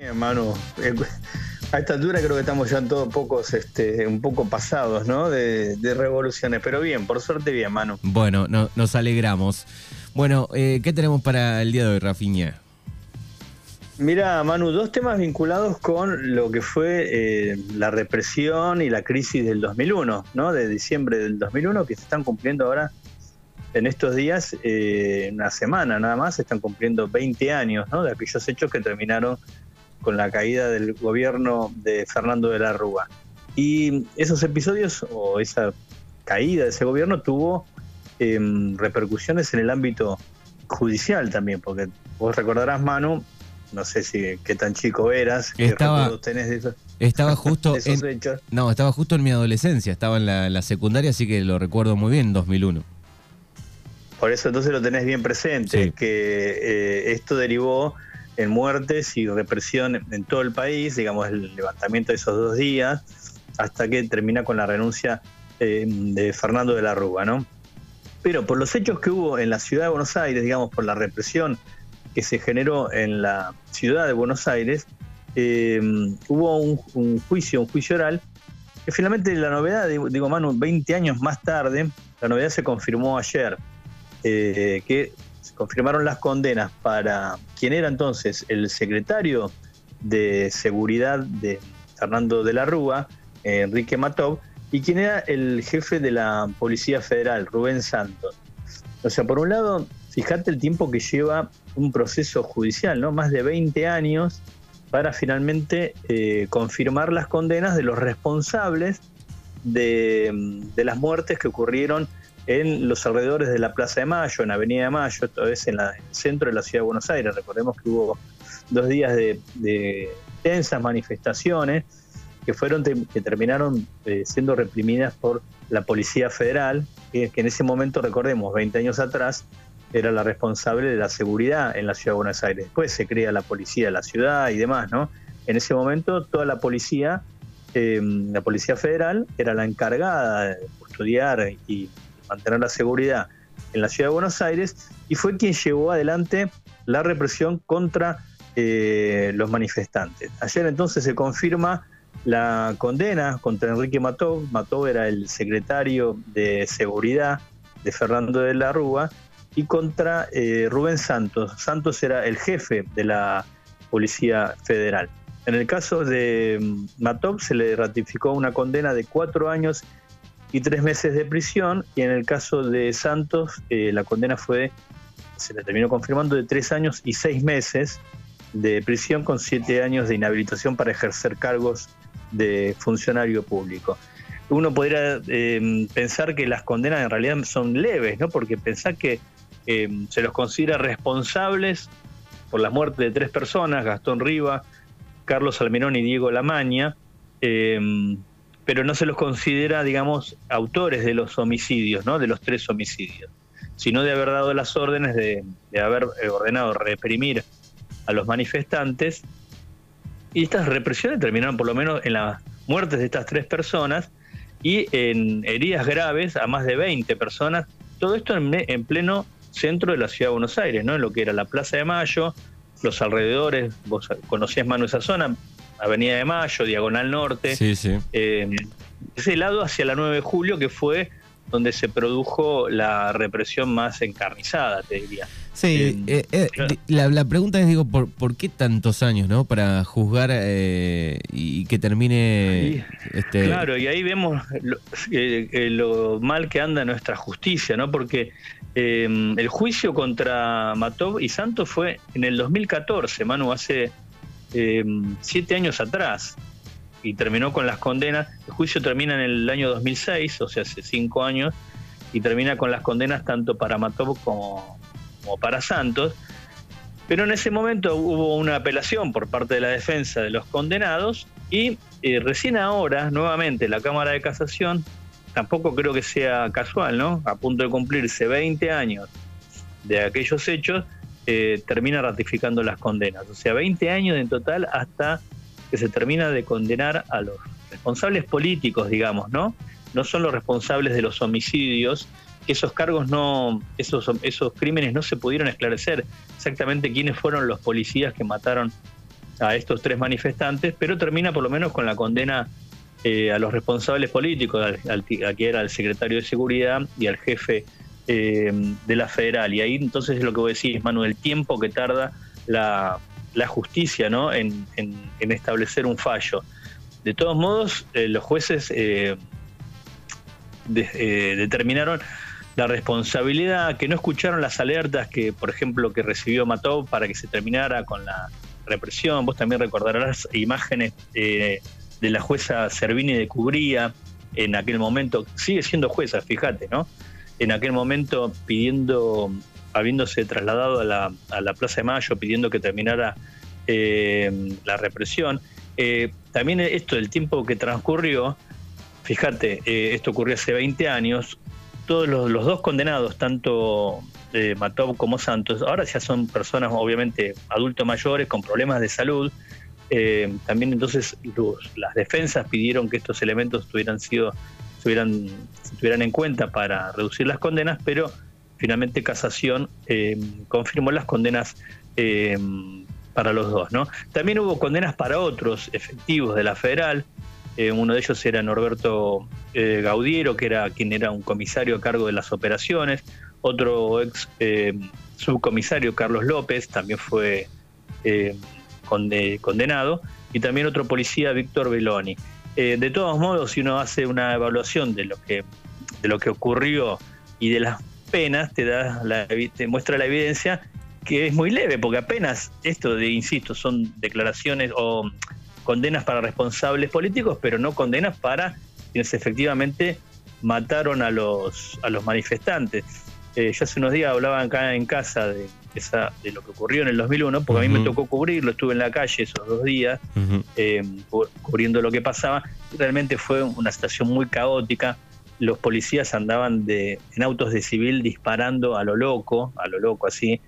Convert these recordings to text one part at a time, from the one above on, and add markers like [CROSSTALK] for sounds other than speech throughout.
Bien, Manu. Eh, a esta altura creo que estamos ya en todos pocos, este, un poco pasados, ¿no? De, revoluciones, pero bien, por suerte bien, Manu. Bueno, nos alegramos. Bueno, eh, ¿qué tenemos para el día de hoy, Rafiña? Mira, Manu, dos temas vinculados con lo que fue eh, la represión y la crisis del 2001, ¿no? De diciembre del 2001, que se están cumpliendo ahora en estos días, eh, una semana nada más, se están cumpliendo 20 años, ¿no? De aquellos hechos que terminaron con la caída del gobierno de Fernando de la Rúa. Y esos episodios o esa caída de ese gobierno tuvo em, repercusiones en el ámbito judicial también, porque vos recordarás, Manu, no sé si qué tan chico eras, estaba, tenés Estaba justo [LAUGHS] en, No, estaba justo en mi adolescencia, estaba en la, secundaria, así que lo recuerdo muy bien, 2001. Por eso entonces lo tenés bien presente, que eh, esto derivó en muertes y represión en todo el país, digamos, el levantamiento de esos dos días, hasta que termina con la renuncia eh, de Fernando de la Rúa, ¿no? Pero por los hechos que hubo en la ciudad de Buenos Aires, digamos, por la represión que se generó en la ciudad de Buenos Aires, eh, hubo un, juicio, un juicio oral, que finalmente la novedad, digo, Manu, 20 años más tarde, la novedad se confirmó ayer, eh, que confirmaron las condenas para quien era entonces el secretario de seguridad de Fernando de la Rúa, Enrique Matov, y quien era el jefe de la Policía Federal, Rubén Santos. O sea, por un lado, fíjate el tiempo que lleva un proceso judicial, ¿no? Más de 20 años para finalmente eh, confirmar las condenas de los responsables de, de las muertes que ocurrieron en los alrededores de la Plaza de Mayo, en Avenida de Mayo, es en, el centro de la ciudad de Buenos Aires. Recordemos que hubo dos días de, tensas manifestaciones que fueron que terminaron eh, siendo reprimidas por la Policía Federal, que, en ese momento, recordemos, 20 años atrás, era la responsable de la seguridad en la ciudad de Buenos Aires. Después se crea la policía de la ciudad y demás, ¿no? En ese momento toda la policía, eh, la Policía Federal, era la encargada de custodiar y mantener la seguridad en la ciudad de Buenos Aires y fue quien llevó adelante la represión contra eh, los manifestantes. Ayer entonces se confirma la condena contra Enrique Mató. Mató era el secretario de seguridad de Fernando de la Rúa y contra eh, Rubén Santos. Santos era el jefe de la Policía Federal. En el caso de mm, Matov se le ratificó una condena de cuatro años y tres meses de prisión, y en el caso de Santos eh, la condena fue, se le terminó confirmando, de tres años y seis meses de prisión con siete años de inhabilitación para ejercer cargos de funcionario público. Uno podría em, pensar que las condenas en realidad son leves, ¿no? Porque pensar que em, se los considera responsables por la muerte de tres personas, Gastón Riva, Carlos Almerón y Diego Lamaña, eh, pero no se los considera, digamos, autores de los homicidios, ¿no? De los tres homicidios, sino de haber dado las órdenes de, haber ordenado reprimir a los manifestantes. Y estas represiones terminaron por lo menos en las muertes de estas tres personas y en heridas graves a más de 20 personas. Todo esto en, pleno centro de la ciudad de Buenos Aires, ¿no? En lo que era la Plaza de Mayo, los alrededores, vos conocías más esa zona, Avenida de Mayo, Diagonal Norte. Sí, sí. Eh, ese lado hacia la 9 de julio, que fue donde se produjo la represión más encarnizada, te diría. Sí, eh, eh, la, pregunta es, digo, ¿por, ¿por qué tantos años, no? Para juzgar y que termine... este... Claro, y ahí vemos lo, lo, mal que anda nuestra justicia, ¿no? Porque el juicio contra Matov y Santos fue en el 2014, Manu, hace eh, siete años atrás y terminó con las condenas. El juicio termina en el año 2006, o sea, hace cinco años, y termina con las condenas tanto para Matov como, para Santos. Pero en ese momento hubo una apelación por parte de la defensa de los condenados y eh, recién ahora, nuevamente, la Cámara de Casación, tampoco creo que sea casual, ¿no? A punto de cumplirse 20 años de aquellos hechos, eh, termina ratificando las condenas. O sea, 20 años en total hasta que se termina de condenar a los responsables políticos, digamos, ¿no? No son los responsables de los homicidios, esos cargos no, esos, esos crímenes no se pudieron esclarecer exactamente quiénes fueron los policías que mataron a estos tres manifestantes, pero termina por lo menos con la condena a los responsables políticos, al, que era el secretario de Seguridad y al jefe de la federal. Y ahí entonces es lo que vos decís, Manuel, el tiempo que tarda la, justicia ¿no? en, establecer un fallo. De todos modos, los jueces determinaron la responsabilidad, que no escucharon las alertas que, por ejemplo, que recibió Matov para que se terminara con la represión. Vos también recordarás imágenes eh, de la jueza Servini de Cubría en aquel momento, sigue siendo jueza, fíjate, ¿no? En aquel momento pidiendo, habiéndose trasladado a la, a la Plaza de Mayo, pidiendo que terminara eh, la represión. Eh, también esto, el tiempo que transcurrió, fíjate, esto ocurrió hace 20 años, todos los, dos condenados, tanto eh, Matov como Santos, ahora ya son personas obviamente adultos mayores con problemas de salud. Eh, también entonces las defensas pidieron que estos elementos tuvieran sido, tuvieran, se tuvieran en cuenta para reducir las condenas, pero finalmente Casación eh, confirmó las condenas eh, para los dos. ¿no? También hubo condenas para otros efectivos de la federal. Eh, uno de ellos era Norberto Gaudiero, que era quien era un comisario a cargo de las operaciones. Otro ex subcomisario, Carlos López, también fue condenado. Y también otro policía, Víctor Beloni. de todos modos, si uno hace una evaluación de lo que, de lo que ocurrió y de las penas, te, da la, te muestra la evidencia que es muy leve, porque apenas esto de, insisto, son declaraciones o condenas para responsables políticos, pero no condenas para quienes efectivamente mataron a los, a los manifestantes. Eh, yo hace unos días hablaba acá en casa de, esa, de lo que ocurrió en el 2001, porque a mí me tocó cubrirlo, estuve en la calle esos dos días eh, cubriendo lo que pasaba. Realmente fue una situación muy caótica. Los policías andaban de, en autos de civil disparando a lo loco, a lo loco así,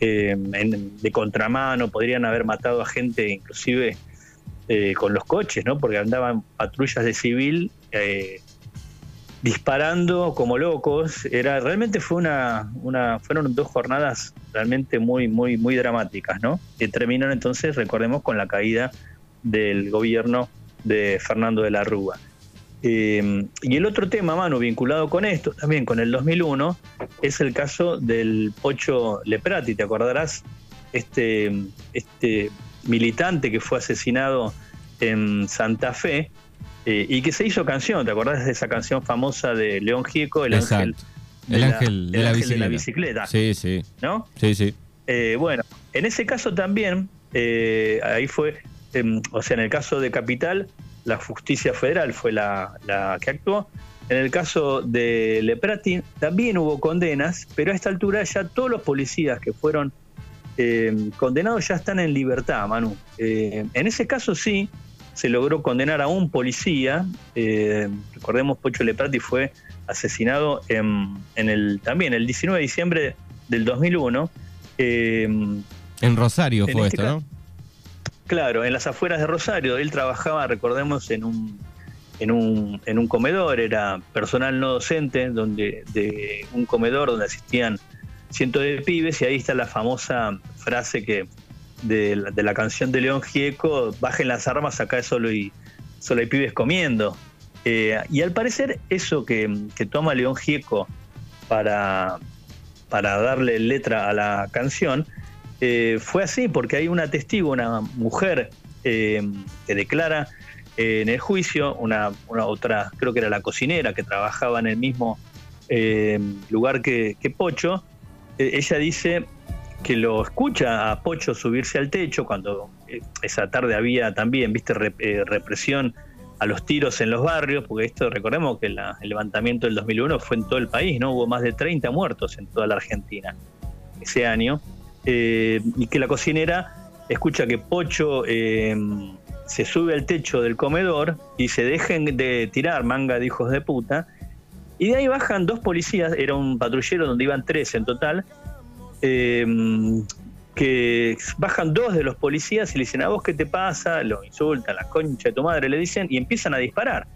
eh, de contramano, podrían haber matado a gente inclusive eh, con los coches, ¿no? Porque andaban patrullas de civil eh, disparando como locos. Era realmente fue una, una, fueron dos jornadas realmente muy, muy, muy dramáticas, ¿no? Que terminan entonces, recordemos, con la caída del gobierno de Fernando de la Rúa. Eh, y el otro tema, Manu, vinculado con esto, también con el 2001, es el caso del Pocho Leprati, ¿te acordarás? Este, este militante que fue asesinado en Santa Fe eh, y que se hizo canción. ¿Te acordás de esa canción famosa de León Gieco, El ángel? El ángel, de, la bicicleta. Sí, sí. ¿No? Sí, sí. Eh, bueno, en ese caso también, eh, ahí fue, em, o sea, en el caso de Capital, la justicia federal fue la, la que actuó. En el caso de Leprati también hubo condenas, pero a esta altura ya todos los policías que fueron eh, condenados ya están en libertad, Manu. Eh, en ese caso sí, se logró condenar a un policía. Eh, recordemos, Pocho Leprati fue asesinado en, el también el 19 de diciembre del 2001. en Rosario fue este esto, ¿no? Claro, en las afueras de Rosario. Él trabajaba, recordemos, en un, en un, en un comedor, era personal no docente, donde, de un comedor donde asistían cientos de pibes y ahí está la famosa frase que de la, canción de León Gieco, bajen las armas, acá solo y solo hay pibes comiendo. Eh, y al parecer eso que, toma León Gieco para, para darle letra a la canción, eh, fue así, porque hay una testigo, una mujer eh, que declara en el juicio, una, otra, creo que era la cocinera que trabajaba en el mismo lugar que, que Pocho, ella dice que lo escucha a Pocho subirse al techo cuando eh, esa tarde había también, viste, eh, represión a los tiros en los barrios, porque esto recordemos que el levantamiento del 2001 fue en todo el país, ¿no? Hubo más de 30 muertos en toda la Argentina ese año, y que la cocinera escucha que Pocho se sube al techo del comedor y se dejen de tirar manga de hijos de puta, y de ahí bajan dos policías, era un patrullero donde iban tres en total, em, que bajan dos de los policías y le dicen, ¿a vos qué te pasa? Lo insultan, la concha de tu madre, le dicen, y empiezan a disparar.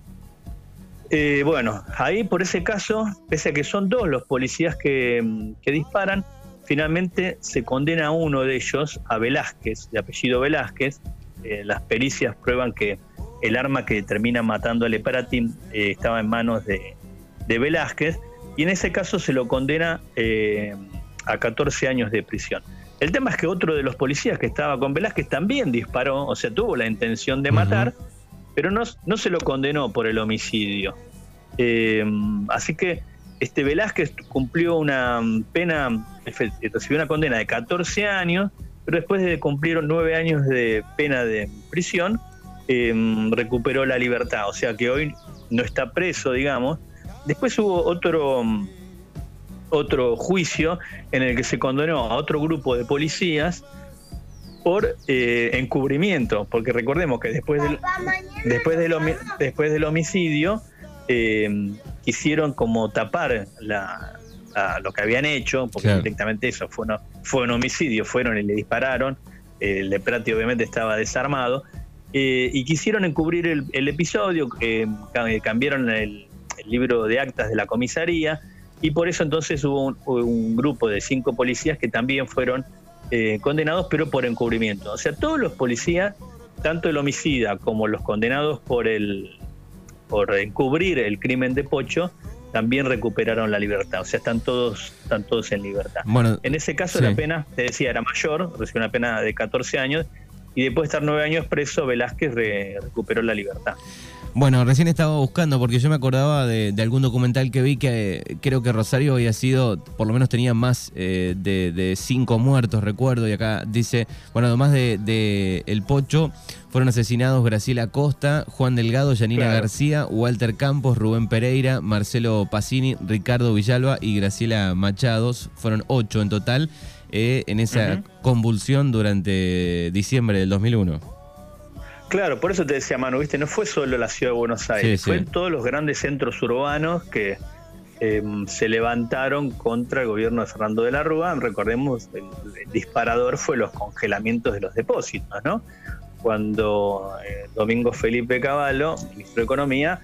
Eh, bueno, ahí por ese caso, pese a que son dos los policías que, em, que disparan, finalmente se condena a uno de ellos, a Velázquez, de apellido Velázquez, eh, las pericias prueban que el arma que termina matando a Leparatin eh, estaba en manos de, de, Velázquez y en ese caso se lo condena eh, a 14 años de prisión. El tema es que otro de los policías que estaba con Velázquez también disparó, o sea, tuvo la intención de matar, pero no, no, se lo condenó por el homicidio. así que este Velázquez cumplió una pena, recibió una condena de 14 años, pero después de cumplir nueve años de pena de prisión, em, recuperó la libertad. O sea que hoy no está preso, digamos. Después hubo otro, otro juicio en el que se condenó a otro grupo de policías por eh, encubrimiento, porque recordemos que después del, después del, después del homicidio em, quisieron como tapar la, lo que habían hecho, porque directamente eso fue, fue un homicidio, fueron y le dispararon, el de Prati obviamente estaba desarmado, eh, y quisieron encubrir el, episodio, eh, cambiaron el, libro de actas de la comisaría, y por eso entonces hubo un, grupo de cinco policías que también fueron eh, condenados, pero por encubrimiento. O sea, todos los policías, tanto el homicida como los condenados por el por encubrir el crimen de Pocho, también recuperaron la libertad. O sea, están todos, están todos en libertad. Bueno, en ese caso la pena, te decía, era mayor, recibió una pena de 14 años, y después de estar nueve años preso, Velázquez recuperó la libertad. Bueno, recién estaba buscando porque yo me acordaba de, algún documental que vi que eh, creo que Rosario había sido, por lo menos tenía más eh, de, cinco muertos, recuerdo, y acá dice, bueno, además de, El Pocho, fueron asesinados Graciela Costa, Juan Delgado, Yanina García, Walter Campos, Rubén Pereira, Marcelo Pacini, Ricardo Villalba y Graciela Machados, fueron ocho en total, eh, en esa convulsión durante diciembre del 2001. Claro, por eso te decía Manu, viste, no fue solo la ciudad de Buenos Aires, fue todos los grandes centros urbanos que em, se levantaron contra el gobierno de Fernando de la Rúa. Recordemos, el, disparador fue los congelamientos de los depósitos, ¿no? Cuando eh, Domingo Felipe Cavallo, ministro de Economía,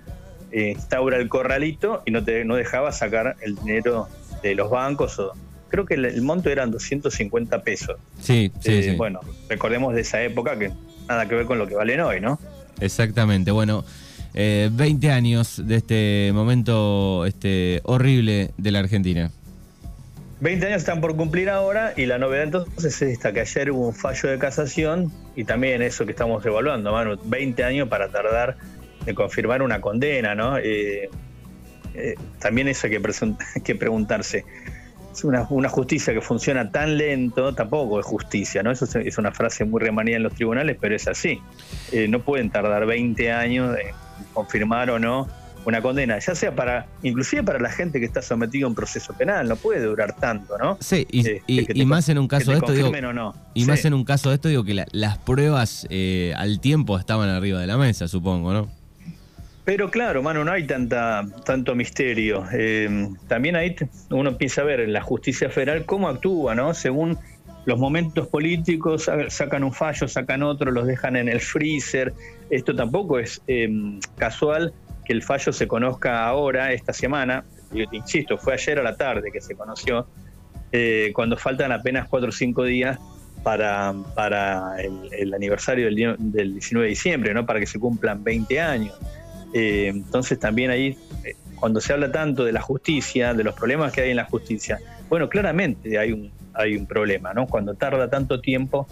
eh, instaura el corralito y no, te, no dejaba sacar el dinero de los bancos o creo que el, monto eran 250 pesos. Sí, sí, eh, sí. Bueno, recordemos de esa época que nada que ver con lo que valen hoy, ¿no? Exactamente. Bueno, 20 eh, años de este momento este, horrible de la Argentina. 20 años están por cumplir ahora y la novedad entonces es esta, que ayer hubo un fallo de casación y también eso que estamos evaluando, Manu, 20 años para tardar de confirmar una condena, ¿no? Eh, eh, también eso hay que, [LAUGHS] que preguntarse una, una, justicia que funciona tan lento tampoco es justicia, ¿no? Eso es una frase muy remanida en los tribunales, pero es así. Eh, no pueden tardar 20 años en confirmar o no una condena, ya sea para, inclusive para la gente que está sometida a un proceso penal, no puede durar tanto, ¿no? Sí, y, este, más en un caso de esto, digo, y más en un caso de esto, digo que las pruebas eh, al tiempo estaban arriba de la mesa, supongo, ¿no? Pero claro, mano, no hay tanta, tanto misterio. Eh, también ahí uno empieza a ver en la justicia federal cómo actúa, ¿no? Según los momentos políticos, sacan un fallo, sacan otro, los dejan en el freezer. Esto tampoco es em, casual que el fallo se conozca ahora, esta semana. Yo te insisto, fue ayer a la tarde que se conoció, eh, cuando faltan apenas cuatro o cinco días para, para el, aniversario del, del 19 de diciembre, ¿no? Para que se cumplan 20 años. Eh, entonces también ahí, eh, cuando se habla tanto de la justicia, de los problemas que hay en la justicia, bueno, claramente hay un, hay un problema, ¿no? Cuando tarda tanto tiempo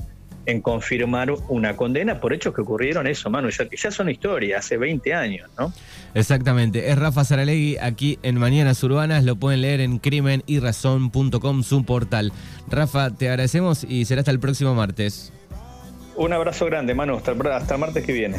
en confirmar una condena por hechos que ocurrieron eso, mano, ya que ya son historia, hace 20 años, ¿no? Exactamente, es Rafa Saralegui aquí en Mañanas Urbanas, lo pueden leer en crimenyrazón.com, su portal. Rafa, te agradecemos y será hasta el próximo martes. Un abrazo grande, mano, hasta, hasta el martes que viene.